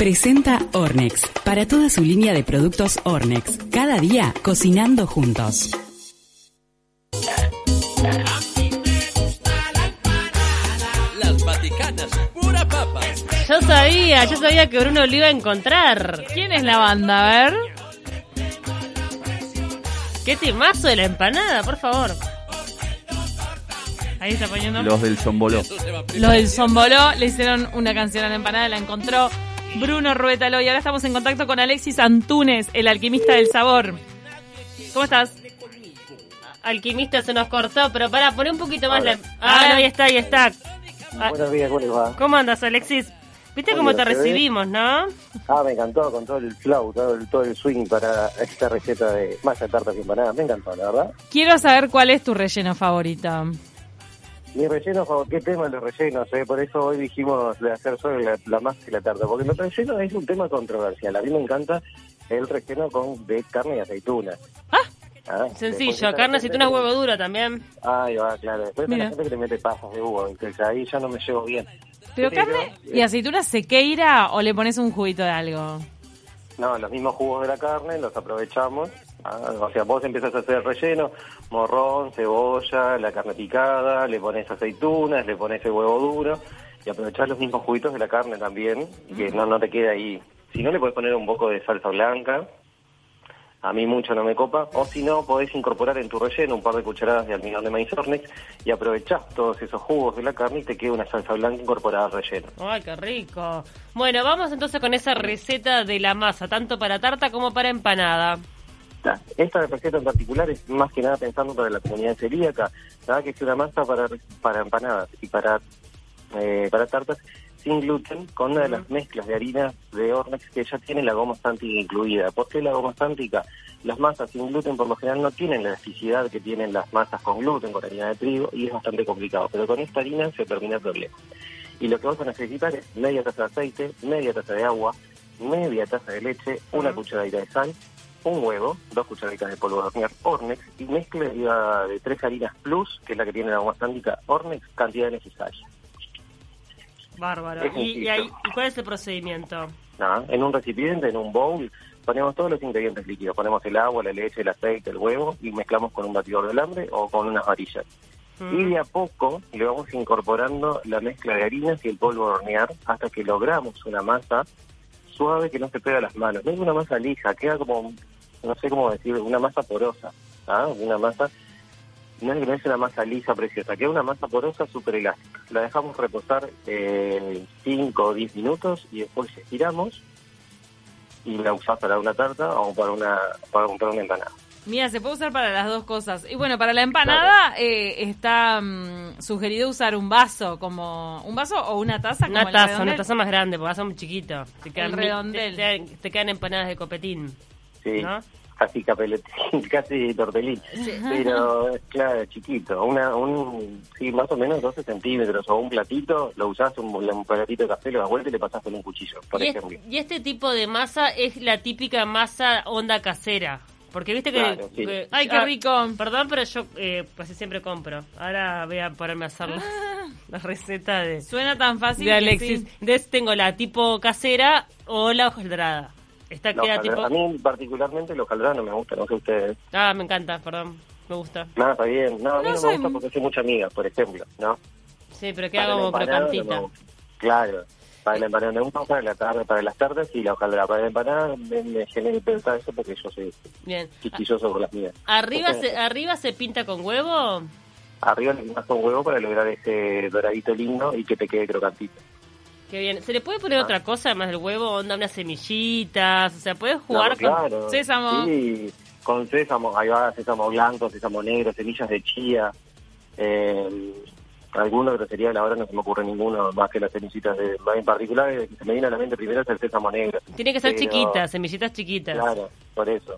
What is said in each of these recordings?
Presenta Ornex. Para toda su línea de productos Ornex. Cada día cocinando juntos. Las Vaticanas, pura papa. Yo sabía, yo sabía que Bruno lo iba a encontrar. ¿Quién es la banda? A ver. Qué timazo de la empanada, por favor. Ahí está poniendo. Los del Zomboló. Los del Zomboló le hicieron una canción a la empanada, la encontró Bruno Ruétalo y ahora estamos en contacto con Alexis Antunes, el alquimista del sabor. ¿Cómo estás? Alquimista se nos cortó, pero para poner un poquito más Hola. la... Ah, no, ahí está, ahí está. Ah, Buenos días, ¿cómo les va? ¿Cómo andas, Alexis? ¿Viste cómo te recibimos, no? Ah, me encantó con todo el flow, todo el, todo el swing para esta receta de masa de tartas y empanadas. Me encantó, la verdad. Quiero saber cuál es tu relleno favorito. Mi relleno, ¿qué tema los rellenos? Eh? Por eso hoy dijimos de hacer solo la, la masa y la tarta, porque los rellenos es un tema controversial. A mí me encanta el relleno con de carne y aceituna. Ah. Ah, Sencillo, carne, aceituna, que- huevo duro también. Ahí va, claro. Después Mira. la gente que le mete pasas de uva, entonces ahí ya no me llevo bien. ¿Pero Pero, carne eh, y aceituna sequeira o le pones un juguito de algo? No, los mismos jugos de la carne los aprovechamos. Ah, o sea, vos empezás a hacer el relleno, morrón, cebolla, la carne picada, le pones aceitunas, le pones el huevo duro y aprovechás los mismos juguitos de la carne también, que no, no te quede ahí. Si no, le puedes poner un poco de salsa blanca. A mí mucho no me copa. O si no, podés incorporar en tu relleno un par de cucharadas de almidón de maíz Ornex y aprovechás todos esos jugos de la carne y te queda una salsa blanca incorporada al relleno. Ay, qué rico. Bueno, vamos entonces con esa receta de la masa, tanto para tarta como para empanada. Ta, Esta receta en particular es más que nada pensando para la comunidad celíaca, ¿sabes? que es una masa para, para empanadas y para, eh, para tartas sin gluten, con una de las mezclas de harina de Ornex que ya tiene la goma stántica incluida. ¿Por qué la goma stántica? Las masas sin gluten por lo general no tienen la elasticidad que tienen las masas con gluten, con harina de trigo, y es bastante complicado. Pero con esta harina se termina el problema. Y lo que vas a necesitar es media taza de aceite, media taza de agua, media taza de leche, una cucharadita de sal, un huevo, dos cucharaditas de polvo de hornear Ornex y mezcla de, de tres harinas plus, que es la que tiene la goma stántica Ornex, cantidad necesaria. Bárbaro. ¿Y, y sencillo. ahí- ¿y cuál es el procedimiento? En un recipiente, en un bowl, ponemos todos los ingredientes líquidos. Ponemos el agua, la leche, el aceite, el huevo y mezclamos con un batidor de alambre o con unas varillas. Mm. Y de a poco le vamos incorporando la mezcla de harinas y el polvo de hornear hasta que logramos una masa suave que no se pega las manos. No es una masa lisa, queda como, no sé cómo decir, una masa porosa. ¿ah? Una masa, no es, no es una masa lisa preciosa, queda una masa porosa súper elástica. La dejamos reposar 5 o 10 minutos y después estiramos y la usás para una tarta o para una, para, para una empanada. Mira, se puede usar para las dos cosas. Y bueno, para la empanada eh, está mm, sugerido usar un vaso, como un vaso o una taza. como Una el taza, una taza más grande, porque son chiquitos. Te quedan, redondel. Te, te- te quedan empanadas de copetín. Sí, ¿No? casi capeletín, casi tortelín. Pero, claro, chiquito. Una, un, sí, más o menos 12 centímetros o un platito, lo usás, un, un platito de café, lo das vuelta y le pasás con un cuchillo, por Y, es- ejemplo. y este tipo de masa es la típica masa onda casera. Porque viste que... Claro, sí. que- Ay, qué ah, rico. Perdón, pero yo eh, casi siempre compro. Ahora voy a ponerme a hacer la, la receta de, Suena tan fácil. de Alexis. sí. Entonces tengo la tipo casera o la hojaldrada. Esta La queda hojaldra- tipo... A mí particularmente los hojaldra no me gusta, no sé ustedes. Ah, me encanta, perdón. Me gusta. Nada, está bien. No, a mí No no, soy- me gusta porque hace mucha amiga, por ejemplo, ¿no? Sí, pero queda Para la como crocantita. no. Claro. Para la empanada me gusta para la tarde, para las tardes y la hojaldra. Para la empanada me, me genera hipertad eso porque yo soy Bien. quisquilloso con las mías. Arriba se, arriba se pinta con huevo. Arriba le pones con huevo para lograr ese doradito lindo y que te quede crocantito. Qué bien. ¿Se le puede poner Ah. otra cosa además del huevo? Onda unas semillitas. O sea, puedes jugar Claro, con... claro. sésamo. Sí, con sésamo, ahí va, sésamo blanco, sésamo negro, semillas de chía. Eh, alguno que sería la hora no se me ocurre ninguno más que las semillitas de en particular el que se me viene a la mente primero es el sésamo negro. Tiene que ser Pero- chiquitas, semillitas chiquitas. Claro, por eso.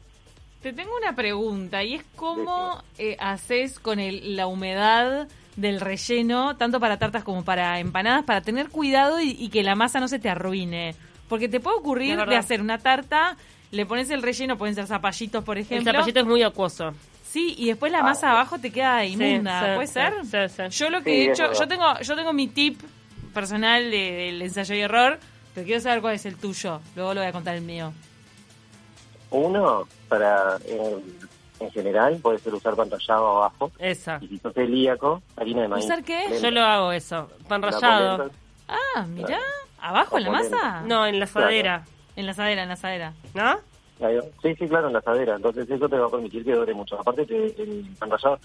Te tengo una pregunta y es cómo eh, haces con el- la humedad del relleno, tanto para tartas como para empanadas, para tener cuidado y, y que la masa no se te arruine. Porque te puede ocurrir de hacer una tarta, le pones el relleno, pueden ser zapallitos, por El ejemplo. zapallito es muy acuoso. Sí, y después la masa abajo te queda inmunda, sí, ¿puede sí, ser? sí, sí. Yo lo que Sí, he hecho, yo tengo, yo tengo mi tip personal de- del ensayo y error. Pero quiero saber cuál es el tuyo. Luego lo voy a contar el mío. Uno, para en, en general, puede ser usar pan rallado abajo. Esa. Y si sos celíaco, harina de maíz. ¿Usar qué? Lenta. Yo lo hago eso. Pan La rallado. Ah, mirá. ¿Abajo en la masa? No, en la asadera. En la asadera, en la asadera. ¿No? Sí, sí, claro, en la asadera. Entonces eso te va a permitir que dure mucho. Aparte, te- el pan rallado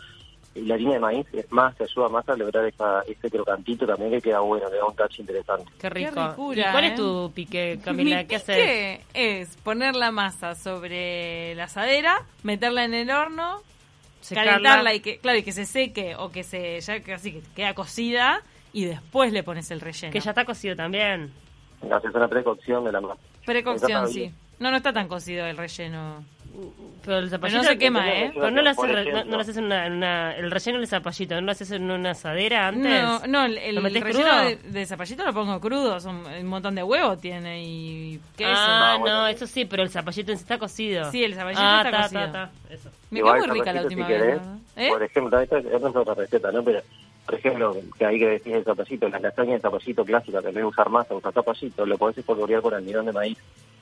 y la harina de maíz es más, te ayuda más a lograr esa, ese crocantito también que queda bueno, le da un touch interesante. Qué rico. ricura, ¿Y cuál ¿eh? es tu pique, Camila? Mi ¿Qué haces? pique es poner la masa sobre la asadera, meterla en el horno, Secarla. calentarla y que, claro, y que se seque o que se ya casi que queda cocida y después le pones el relleno. Que ya está cocido también. Haces una precocción de la masa. Precocción, sí. No, no está tan cocido el relleno. Pero el zapallito... no se quema, ¿eh? Pero no lo haces, no, lo haces en una, en una- El relleno del zapallito, ¿no lo haces en una asadera antes? No, no, el, el ¿Lo metés relleno crudo? de, de zapallito lo pongo crudo, son un montón de huevo tiene y queso. Ah, Ah, bueno. no, eso sí, pero el zapallito en sí está cocido. Sí, el zapallito ah, está ta, cocido. ta, ta, Eso. Me quedó muy rica la última si vez. querés. ¿Eh? Por ejemplo, esta, esta es otra receta, ¿no? Pero, por ejemplo, que ahí que decís el zapallito, la lasaña de zapallito clásica, que en vez de usar masa, usar zapallito, lo podés espolvorear con almidón de maíz.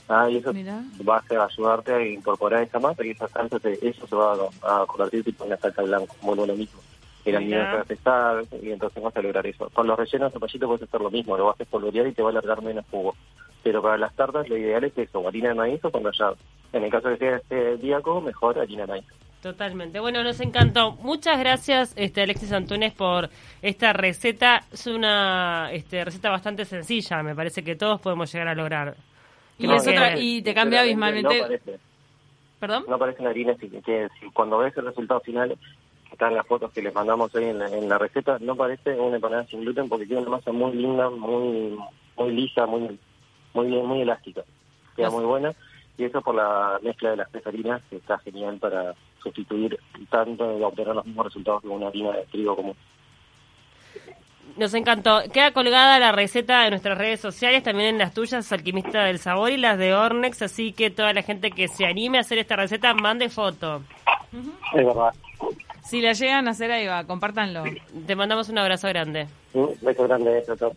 Ah, y eso Mirá. va a hacer- ayudarte a incorporar esa masa y esa salsa, eso se va a, a convertir tipo en una salsa blanca, vuelvo lo mismo. Mirá. se va a pesar y entonces vas a lograr eso. Con los rellenos de zapallito puedes hacer lo mismo, lo vas a espolvorear y te va a alargar menos jugo. Pero para las tartas lo ideal es eso, harina de maíz o con rallado. En el caso de que sea este díaco, mejor harina de maíz. Totalmente. Bueno, nos encantó. Muchas gracias, este Alexis Antunes, por esta receta. Es una este, receta bastante sencilla. Me parece que todos podemos llegar a lograr. Y, Creo es que- otra, y te cambia abismalmente. No parece, ¿Perdón? no parecen harinas que, que si cuando ves el resultado final, que están las fotos que les mandamos ahí en la, en la receta, no parece una empanada sin gluten porque tiene una masa muy linda, muy muy lisa, muy muy bien, muy elástica. Queda muy buena y eso por la mezcla de las tres harinas que está genial para sustituir tanto y obtener los mismos resultados que una harina de trigo común. Nos encantó. Queda colgada la receta en nuestras redes sociales, también en las tuyas, Alquimista del Sabor, y las de Ornex. Así que toda la gente que se anime a hacer esta receta, mande foto. Es verdad. Si la llegan a hacer ahí va, compártanlo. Te mandamos un abrazo grande. Un beso grande, chao.